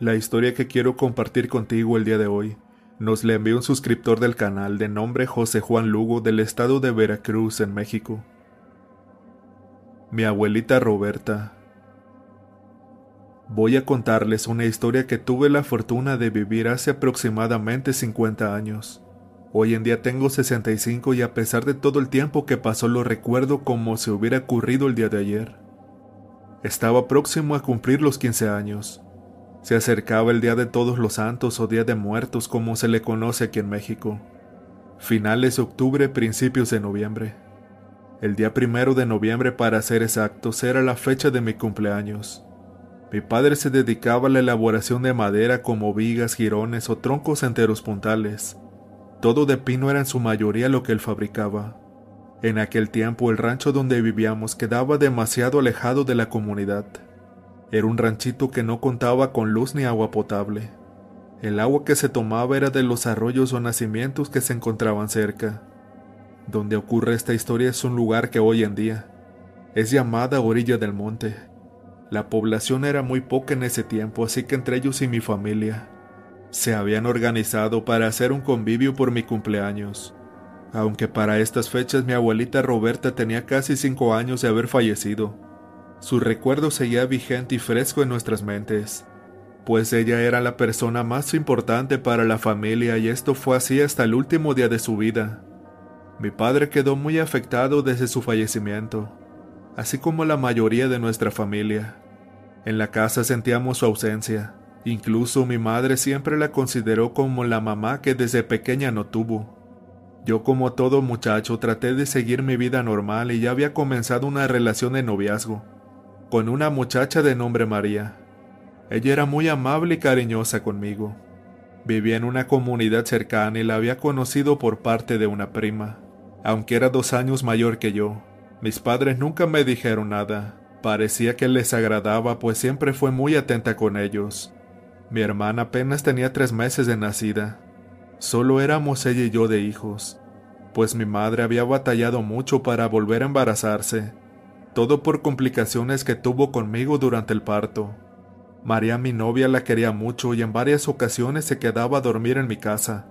La historia que quiero compartir contigo el día de hoy nos la envió un suscriptor del canal de nombre José Juan Lugo del estado de Veracruz en México. Mi abuelita Roberta. Voy a contarles una historia que tuve la fortuna de vivir hace aproximadamente 50 años. Hoy en día tengo 65 y a pesar de todo el tiempo que pasó lo recuerdo como si hubiera ocurrido el día de ayer. Estaba próximo a cumplir los 15 años. Se acercaba el Día de Todos los Santos o Día de Muertos como se le conoce aquí en México. Finales de octubre, principios de noviembre. El día primero de noviembre, para ser exactos, era la fecha de mi cumpleaños. Mi padre se dedicaba a la elaboración de madera como vigas, jirones o troncos enteros puntales. Todo de pino era en su mayoría lo que él fabricaba. En aquel tiempo el rancho donde vivíamos quedaba demasiado alejado de la comunidad. Era un ranchito que no contaba con luz ni agua potable. El agua que se tomaba era de los arroyos o nacimientos que se encontraban cerca. Donde ocurre esta historia es un lugar que hoy en día es llamada Orilla del Monte. La población era muy poca en ese tiempo, así que entre ellos y mi familia se habían organizado para hacer un convivio por mi cumpleaños. Aunque para estas fechas mi abuelita Roberta tenía casi cinco años de haber fallecido, su recuerdo seguía vigente y fresco en nuestras mentes, pues ella era la persona más importante para la familia y esto fue así hasta el último día de su vida. Mi padre quedó muy afectado desde su fallecimiento, así como la mayoría de nuestra familia. En la casa sentíamos su ausencia, incluso mi madre siempre la consideró como la mamá que desde pequeña no tuvo. Yo como todo muchacho traté de seguir mi vida normal y ya había comenzado una relación de noviazgo con una muchacha de nombre María. Ella era muy amable y cariñosa conmigo. Vivía en una comunidad cercana y la había conocido por parte de una prima. Aunque era dos años mayor que yo, mis padres nunca me dijeron nada. Parecía que les agradaba, pues siempre fue muy atenta con ellos. Mi hermana apenas tenía tres meses de nacida. Solo éramos ella y yo de hijos, pues mi madre había batallado mucho para volver a embarazarse, todo por complicaciones que tuvo conmigo durante el parto. María, mi novia, la quería mucho y en varias ocasiones se quedaba a dormir en mi casa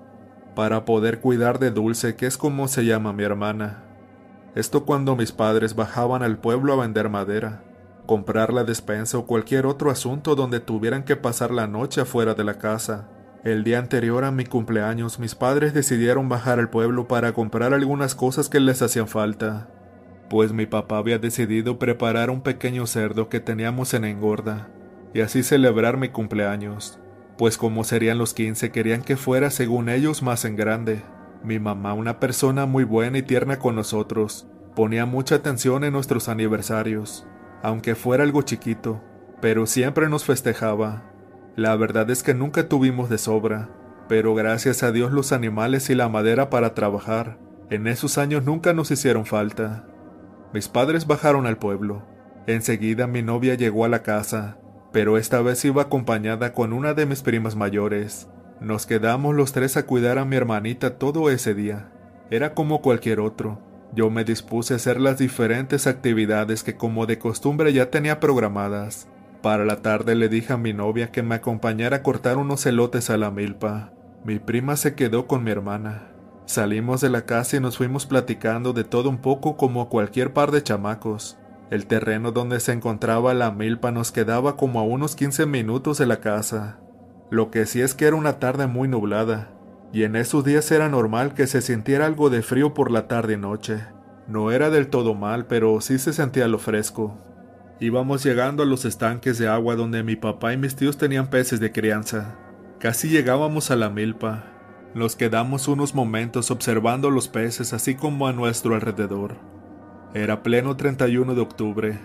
para poder cuidar de Dulce, que es como se llama mi hermana. Esto cuando mis padres bajaban al pueblo a vender madera, comprar la despensa o cualquier otro asunto donde tuvieran que pasar la noche afuera de la casa. El día anterior a mi cumpleaños, mis padres decidieron bajar al pueblo para comprar algunas cosas que les hacían falta, pues mi papá había decidido preparar un pequeño cerdo que teníamos en engorda, y así celebrar mi cumpleaños pues como serían los 15 querían que fuera según ellos más en grande. Mi mamá, una persona muy buena y tierna con nosotros, ponía mucha atención en nuestros aniversarios, aunque fuera algo chiquito, pero siempre nos festejaba. La verdad es que nunca tuvimos de sobra, pero gracias a Dios los animales y la madera para trabajar, en esos años nunca nos hicieron falta. Mis padres bajaron al pueblo. Enseguida mi novia llegó a la casa, pero esta vez iba acompañada con una de mis primas mayores. Nos quedamos los tres a cuidar a mi hermanita todo ese día. Era como cualquier otro. Yo me dispuse a hacer las diferentes actividades que como de costumbre ya tenía programadas. Para la tarde le dije a mi novia que me acompañara a cortar unos elotes a la milpa. Mi prima se quedó con mi hermana. Salimos de la casa y nos fuimos platicando de todo un poco como cualquier par de chamacos. El terreno donde se encontraba la milpa nos quedaba como a unos 15 minutos de la casa. Lo que sí es que era una tarde muy nublada, y en esos días era normal que se sintiera algo de frío por la tarde y noche. No era del todo mal, pero sí se sentía lo fresco. Íbamos llegando a los estanques de agua donde mi papá y mis tíos tenían peces de crianza. Casi llegábamos a la milpa. Nos quedamos unos momentos observando los peces así como a nuestro alrededor. Era pleno 31 de octubre.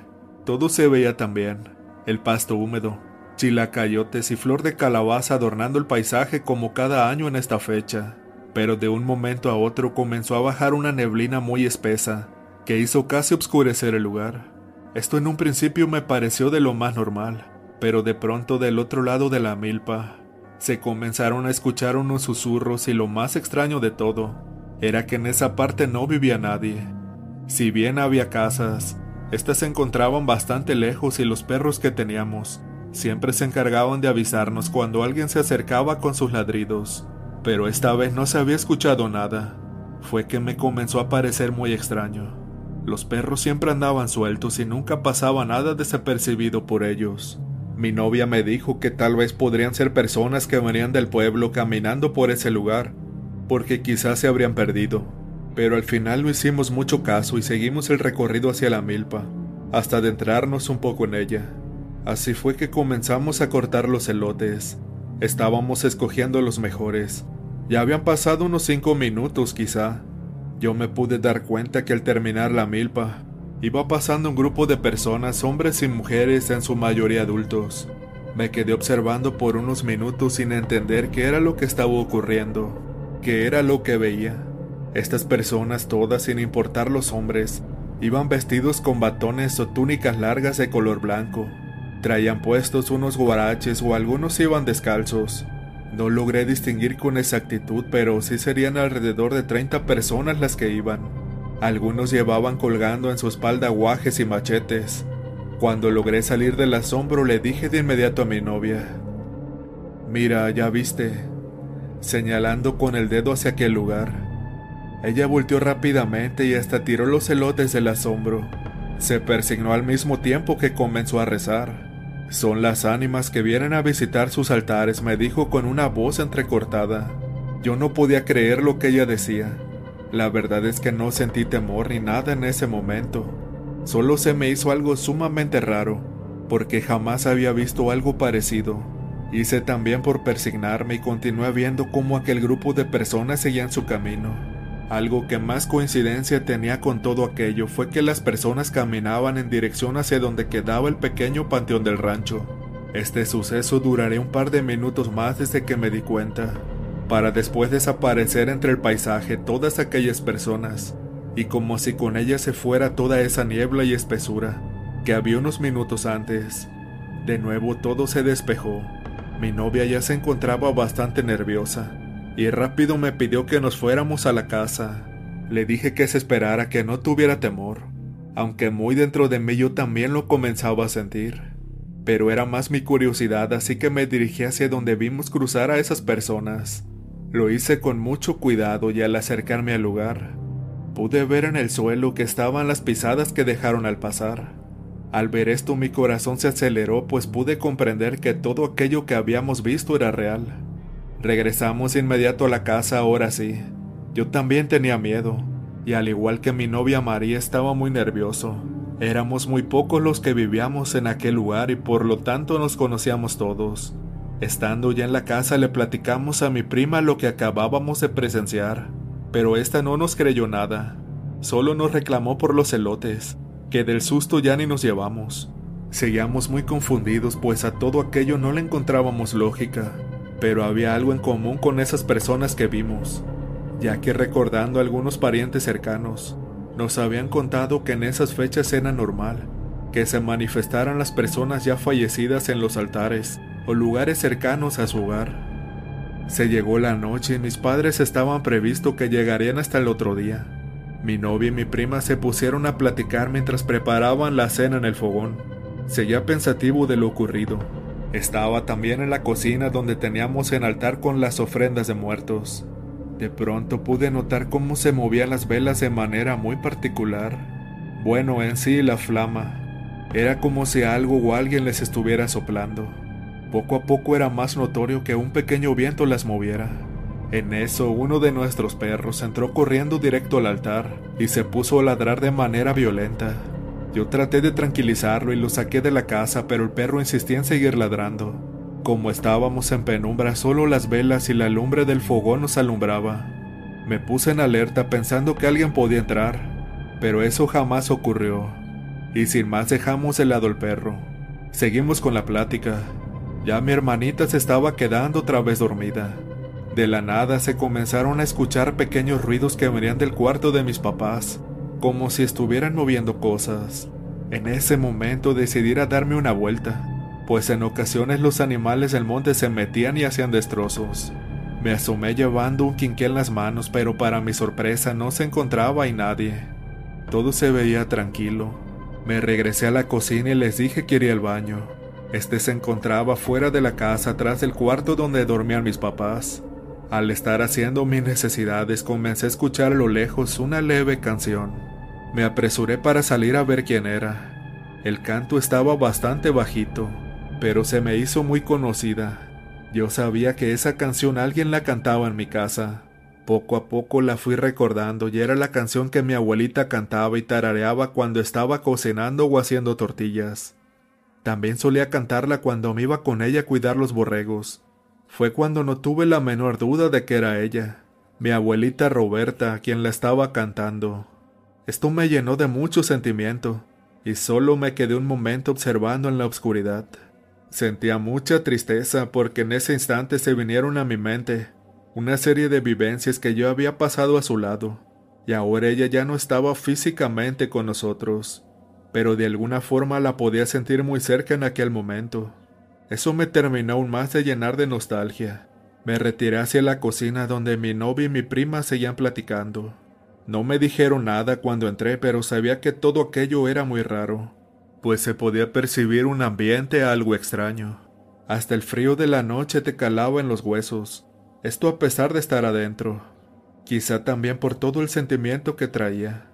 Todo se veía tan bien. El pasto húmedo, chilacayotes y flor de calabaza adornando el paisaje como cada año en esta fecha. Pero de un momento a otro comenzó a bajar una neblina muy espesa, que hizo casi oscurecer el lugar. Esto en un principio me pareció de lo más normal, pero de pronto del otro lado de la milpa se comenzaron a escuchar unos susurros y lo más extraño de todo era que en esa parte no vivía nadie. Si bien había casas, estas se encontraban bastante lejos y los perros que teníamos Siempre se encargaban de avisarnos cuando alguien se acercaba con sus ladridos, pero esta vez no se había escuchado nada. Fue que me comenzó a parecer muy extraño. Los perros siempre andaban sueltos y nunca pasaba nada desapercibido por ellos. Mi novia me dijo que tal vez podrían ser personas que venían del pueblo caminando por ese lugar, porque quizás se habrían perdido. Pero al final no hicimos mucho caso y seguimos el recorrido hacia la milpa, hasta adentrarnos un poco en ella. Así fue que comenzamos a cortar los elotes. Estábamos escogiendo los mejores. Ya habían pasado unos cinco minutos quizá. Yo me pude dar cuenta que al terminar la milpa, iba pasando un grupo de personas, hombres y mujeres, en su mayoría adultos. Me quedé observando por unos minutos sin entender qué era lo que estaba ocurriendo, qué era lo que veía. Estas personas todas, sin importar los hombres, iban vestidos con batones o túnicas largas de color blanco, Traían puestos unos guaraches o algunos iban descalzos. No logré distinguir con exactitud, pero sí serían alrededor de 30 personas las que iban. Algunos llevaban colgando en su espalda guajes y machetes. Cuando logré salir del asombro le dije de inmediato a mi novia, Mira, ya viste, señalando con el dedo hacia aquel lugar. Ella volteó rápidamente y hasta tiró los elotes del asombro. Se persignó al mismo tiempo que comenzó a rezar. Son las ánimas que vienen a visitar sus altares, me dijo con una voz entrecortada. Yo no podía creer lo que ella decía. La verdad es que no sentí temor ni nada en ese momento. Solo se me hizo algo sumamente raro, porque jamás había visto algo parecido. Hice también por persignarme y continué viendo cómo aquel grupo de personas seguían su camino. Algo que más coincidencia tenía con todo aquello fue que las personas caminaban en dirección hacia donde quedaba el pequeño panteón del rancho. Este suceso duraría un par de minutos más desde que me di cuenta, para después desaparecer entre el paisaje todas aquellas personas, y como si con ellas se fuera toda esa niebla y espesura que había unos minutos antes. De nuevo todo se despejó. Mi novia ya se encontraba bastante nerviosa y rápido me pidió que nos fuéramos a la casa. Le dije que se esperara, que no tuviera temor, aunque muy dentro de mí yo también lo comenzaba a sentir. Pero era más mi curiosidad, así que me dirigí hacia donde vimos cruzar a esas personas. Lo hice con mucho cuidado y al acercarme al lugar, pude ver en el suelo que estaban las pisadas que dejaron al pasar. Al ver esto mi corazón se aceleró pues pude comprender que todo aquello que habíamos visto era real. Regresamos inmediato a la casa ahora sí. Yo también tenía miedo, y al igual que mi novia María estaba muy nervioso. Éramos muy pocos los que vivíamos en aquel lugar y por lo tanto nos conocíamos todos. Estando ya en la casa le platicamos a mi prima lo que acabábamos de presenciar, pero esta no nos creyó nada. Solo nos reclamó por los elotes, que del susto ya ni nos llevamos. Seguíamos muy confundidos pues a todo aquello no le encontrábamos lógica pero había algo en común con esas personas que vimos, ya que recordando algunos parientes cercanos, nos habían contado que en esas fechas era normal que se manifestaran las personas ya fallecidas en los altares o lugares cercanos a su hogar. Se llegó la noche y mis padres estaban previsto que llegarían hasta el otro día. Mi novia y mi prima se pusieron a platicar mientras preparaban la cena en el fogón. Seguía pensativo de lo ocurrido estaba también en la cocina donde teníamos en altar con las ofrendas de muertos. De pronto pude notar cómo se movían las velas de manera muy particular. Bueno, en sí la flama. Era como si algo o alguien les estuviera soplando. Poco a poco era más notorio que un pequeño viento las moviera. En eso uno de nuestros perros entró corriendo directo al altar y se puso a ladrar de manera violenta. Yo traté de tranquilizarlo y lo saqué de la casa, pero el perro insistía en seguir ladrando. Como estábamos en penumbra, solo las velas y la lumbre del fogón nos alumbraba. Me puse en alerta pensando que alguien podía entrar, pero eso jamás ocurrió. Y sin más dejamos de lado el perro. Seguimos con la plática. Ya mi hermanita se estaba quedando otra vez dormida. De la nada se comenzaron a escuchar pequeños ruidos que venían del cuarto de mis papás como si estuvieran moviendo cosas. En ese momento decidí darme una vuelta, pues en ocasiones los animales del monte se metían y hacían destrozos. Me asomé llevando un quinqué en las manos, pero para mi sorpresa no se encontraba ahí nadie. Todo se veía tranquilo. Me regresé a la cocina y les dije que iría al baño. Este se encontraba fuera de la casa, atrás del cuarto donde dormían mis papás. Al estar haciendo mis necesidades, comencé a escuchar a lo lejos una leve canción. Me apresuré para salir a ver quién era. El canto estaba bastante bajito, pero se me hizo muy conocida. Yo sabía que esa canción alguien la cantaba en mi casa. Poco a poco la fui recordando y era la canción que mi abuelita cantaba y tarareaba cuando estaba cocinando o haciendo tortillas. También solía cantarla cuando me iba con ella a cuidar los borregos. Fue cuando no tuve la menor duda de que era ella, mi abuelita Roberta, quien la estaba cantando. Esto me llenó de mucho sentimiento, y solo me quedé un momento observando en la oscuridad. Sentía mucha tristeza porque en ese instante se vinieron a mi mente una serie de vivencias que yo había pasado a su lado, y ahora ella ya no estaba físicamente con nosotros pero de alguna forma la podía sentir muy cerca en aquel momento. Eso me terminó aún más de llenar de nostalgia. Me retiré hacia la cocina donde mi novia y mi prima seguían platicando. No me dijeron nada cuando entré, pero sabía que todo aquello era muy raro, pues se podía percibir un ambiente algo extraño. Hasta el frío de la noche te calaba en los huesos, esto a pesar de estar adentro, quizá también por todo el sentimiento que traía.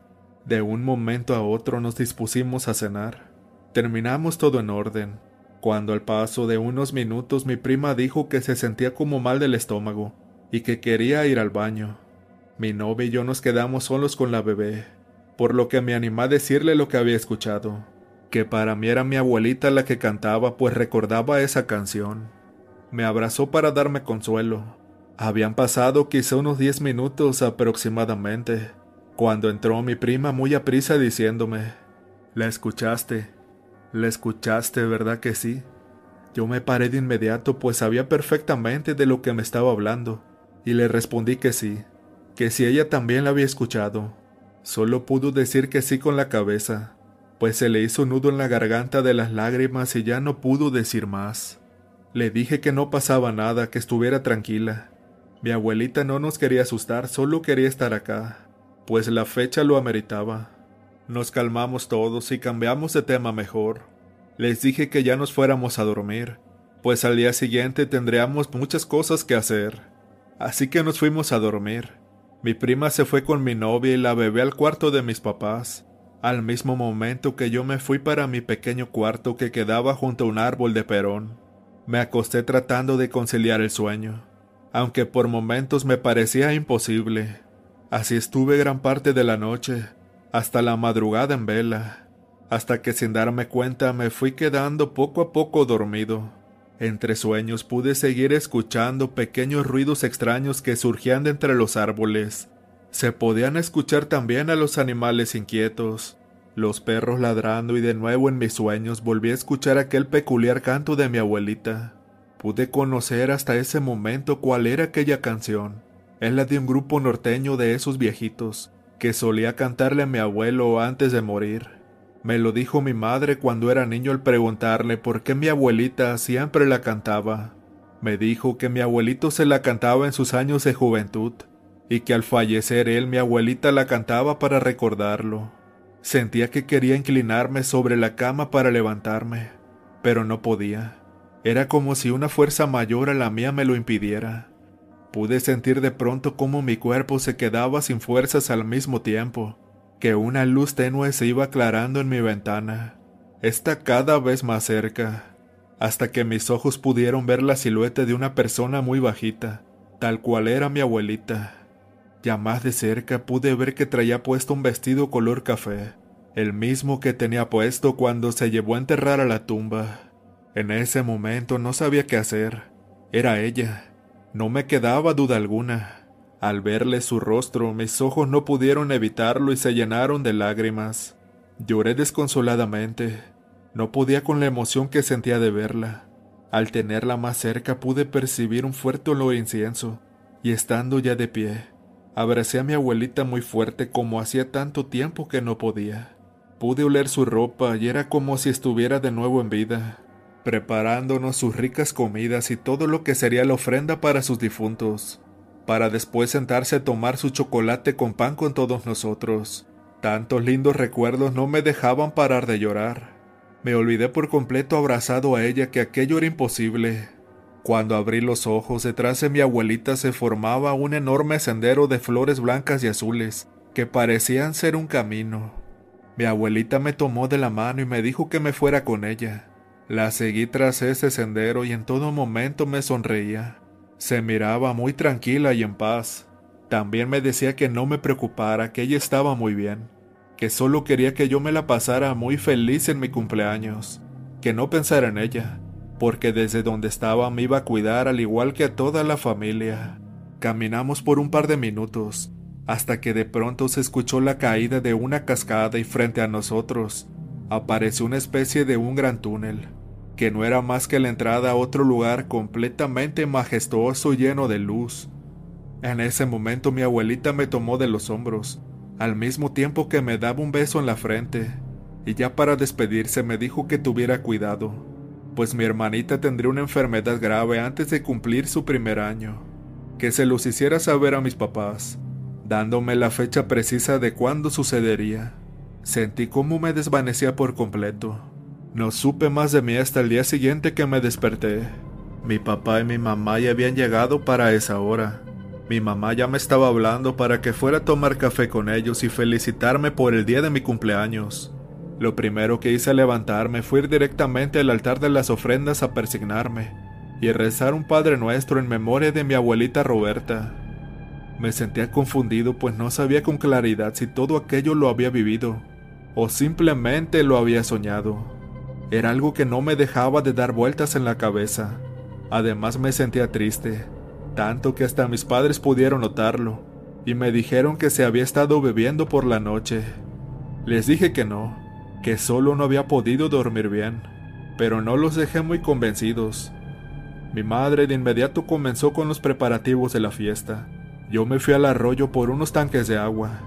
De un momento a otro nos dispusimos a cenar. Terminamos todo en orden, cuando al paso de unos minutos mi prima dijo que se sentía como mal del estómago y que quería ir al baño. Mi novia y yo nos quedamos solos con la bebé, por lo que me animé a decirle lo que había escuchado, que para mí era mi abuelita la que cantaba pues recordaba esa canción. Me abrazó para darme consuelo. Habían pasado quizá unos diez minutos aproximadamente, cuando entró mi prima muy aprisa diciéndome, ¿La escuchaste? ¿La escuchaste, verdad que sí? Yo me paré de inmediato pues sabía perfectamente de lo que me estaba hablando, y le respondí que sí, que si ella también la había escuchado. Solo pudo decir que sí con la cabeza, pues se le hizo nudo en la garganta de las lágrimas y ya no pudo decir más. Le dije que no pasaba nada, que estuviera tranquila. Mi abuelita no nos quería asustar, solo quería estar acá, pues la fecha lo ameritaba. Nos calmamos todos y cambiamos de tema mejor. Les dije que ya nos fuéramos a dormir, pues al día siguiente tendríamos muchas cosas que hacer. Así que nos fuimos a dormir. Mi prima se fue con mi novia y la bebé al cuarto de mis papás, al mismo momento que yo me fui para mi pequeño cuarto que quedaba junto a un árbol de perón. Me acosté tratando de conciliar el sueño, aunque por momentos me parecía imposible. Así estuve gran parte de la noche, hasta la madrugada en vela, hasta que sin darme cuenta me fui quedando poco a poco dormido. Entre sueños pude seguir escuchando pequeños ruidos extraños que surgían de entre los árboles. Se podían escuchar también a los animales inquietos, los perros ladrando y de nuevo en mis sueños volví a escuchar aquel peculiar canto de mi abuelita. Pude conocer hasta ese momento cuál era aquella canción es la de un grupo norteño de esos viejitos, que solía cantarle a mi abuelo antes de morir. Me lo dijo mi madre cuando era niño al preguntarle por qué mi abuelita siempre la cantaba. Me dijo que mi abuelito se la cantaba en sus años de juventud, y que al fallecer él mi abuelita la cantaba para recordarlo. Sentía que quería inclinarme sobre la cama para levantarme, pero no podía. Era como si una fuerza mayor a la mía me lo impidiera. Pude sentir de pronto cómo mi cuerpo se quedaba sin fuerzas al mismo tiempo, que una luz tenue se iba aclarando en mi ventana. Está cada vez más cerca, hasta que mis ojos pudieron ver la silueta de una persona muy bajita, tal cual era mi abuelita. Ya más de cerca pude ver que traía puesto un vestido color café, el mismo que tenía puesto cuando se llevó a enterrar a la tumba. En ese momento no sabía qué hacer. Era ella. No me quedaba duda alguna. Al verle su rostro, mis ojos no pudieron evitarlo y se llenaron de lágrimas. Lloré desconsoladamente. No podía con la emoción que sentía de verla. Al tenerla más cerca pude percibir un fuerte olor incienso, y estando ya de pie, abracé a mi abuelita muy fuerte como hacía tanto tiempo que no podía. Pude oler su ropa y era como si estuviera de nuevo en vida preparándonos sus ricas comidas y todo lo que sería la ofrenda para sus difuntos, para después sentarse a tomar su chocolate con pan con todos nosotros. Tantos lindos recuerdos no me dejaban parar de llorar. Me olvidé por completo abrazado a ella que aquello era imposible. Cuando abrí los ojos, detrás de mi abuelita se formaba un enorme sendero de flores blancas y azules, que parecían ser un camino. Mi abuelita me tomó de la mano y me dijo que me fuera con ella. La seguí tras ese sendero y en todo momento me sonreía. Se miraba muy tranquila y en paz. También me decía que no me preocupara, que ella estaba muy bien, que solo quería que yo me la pasara muy feliz en mi cumpleaños, que no pensara en ella, porque desde donde estaba me iba a cuidar al igual que a toda la familia. Caminamos por un par de minutos, hasta que de pronto se escuchó la caída de una cascada y frente a nosotros apareció una especie de un gran túnel, que no era más que la entrada a otro lugar completamente majestuoso y lleno de luz. En ese momento mi abuelita me tomó de los hombros, al mismo tiempo que me daba un beso en la frente, y ya para despedirse me dijo que tuviera cuidado, pues mi hermanita tendría una enfermedad grave antes de cumplir su primer año, que se los hiciera saber a mis papás, dándome la fecha precisa de cuándo sucedería. Sentí cómo me desvanecía por completo. No supe más de mí hasta el día siguiente que me desperté. Mi papá y mi mamá ya habían llegado para esa hora. Mi mamá ya me estaba hablando para que fuera a tomar café con ellos y felicitarme por el día de mi cumpleaños. Lo primero que hice al levantarme fue ir directamente al altar de las ofrendas a persignarme y rezar un Padre Nuestro en memoria de mi abuelita Roberta. Me sentía confundido pues no sabía con claridad si todo aquello lo había vivido o simplemente lo había soñado. Era algo que no me dejaba de dar vueltas en la cabeza. Además me sentía triste, tanto que hasta mis padres pudieron notarlo, y me dijeron que se había estado bebiendo por la noche. Les dije que no, que solo no había podido dormir bien, pero no los dejé muy convencidos. Mi madre de inmediato comenzó con los preparativos de la fiesta. Yo me fui al arroyo por unos tanques de agua,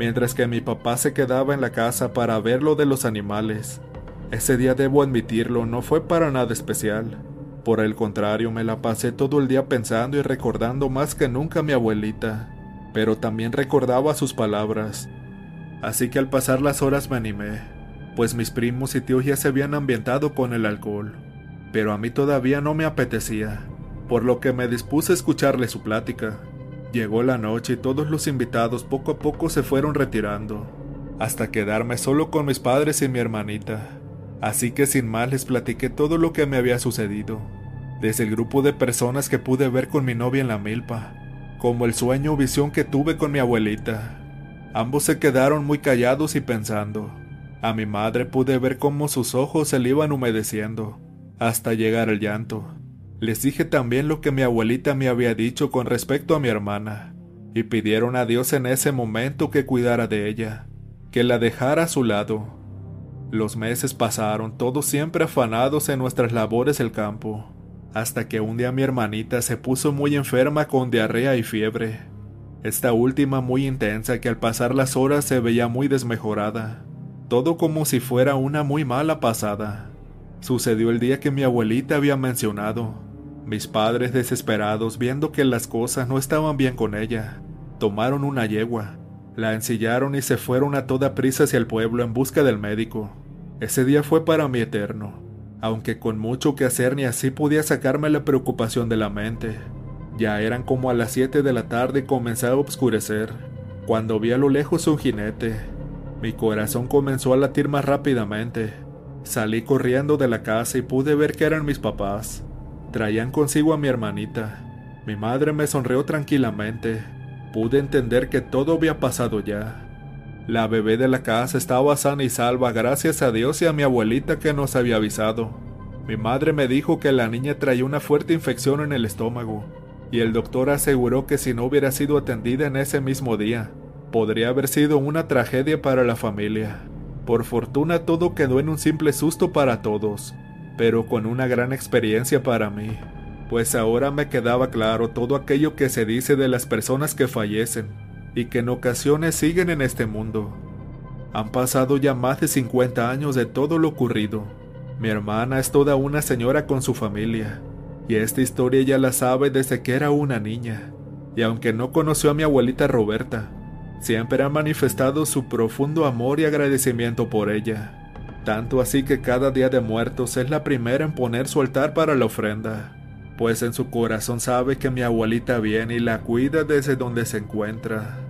mientras que mi papá se quedaba en la casa para ver lo de los animales. Ese día debo admitirlo, no fue para nada especial. Por el contrario, me la pasé todo el día pensando y recordando más que nunca a mi abuelita, pero también recordaba sus palabras. Así que al pasar las horas me animé, pues mis primos y tíos ya se habían ambientado con el alcohol, pero a mí todavía no me apetecía, por lo que me dispuse a escucharle su plática. Llegó la noche y todos los invitados poco a poco se fueron retirando, hasta quedarme solo con mis padres y mi hermanita. Así que sin más les platiqué todo lo que me había sucedido, desde el grupo de personas que pude ver con mi novia en la milpa, como el sueño o visión que tuve con mi abuelita. Ambos se quedaron muy callados y pensando. A mi madre pude ver cómo sus ojos se le iban humedeciendo, hasta llegar el llanto. Les dije también lo que mi abuelita me había dicho con respecto a mi hermana, y pidieron a Dios en ese momento que cuidara de ella, que la dejara a su lado. Los meses pasaron, todos siempre afanados en nuestras labores del campo, hasta que un día mi hermanita se puso muy enferma con diarrea y fiebre. Esta última muy intensa que al pasar las horas se veía muy desmejorada, todo como si fuera una muy mala pasada. Sucedió el día que mi abuelita había mencionado, mis padres desesperados, viendo que las cosas no estaban bien con ella, tomaron una yegua, la ensillaron y se fueron a toda prisa hacia el pueblo en busca del médico. Ese día fue para mí eterno, aunque con mucho que hacer ni así podía sacarme la preocupación de la mente. Ya eran como a las 7 de la tarde y comenzaba a oscurecer, cuando vi a lo lejos un jinete. Mi corazón comenzó a latir más rápidamente. Salí corriendo de la casa y pude ver que eran mis papás. Traían consigo a mi hermanita. Mi madre me sonrió tranquilamente. Pude entender que todo había pasado ya. La bebé de la casa estaba sana y salva gracias a Dios y a mi abuelita que nos había avisado. Mi madre me dijo que la niña traía una fuerte infección en el estómago, y el doctor aseguró que si no hubiera sido atendida en ese mismo día, podría haber sido una tragedia para la familia. Por fortuna todo quedó en un simple susto para todos, pero con una gran experiencia para mí, pues ahora me quedaba claro todo aquello que se dice de las personas que fallecen y que en ocasiones siguen en este mundo. Han pasado ya más de 50 años de todo lo ocurrido. Mi hermana es toda una señora con su familia, y esta historia ya la sabe desde que era una niña, y aunque no conoció a mi abuelita Roberta, siempre ha manifestado su profundo amor y agradecimiento por ella. Tanto así que cada día de muertos es la primera en poner su altar para la ofrenda, pues en su corazón sabe que mi abuelita viene y la cuida desde donde se encuentra.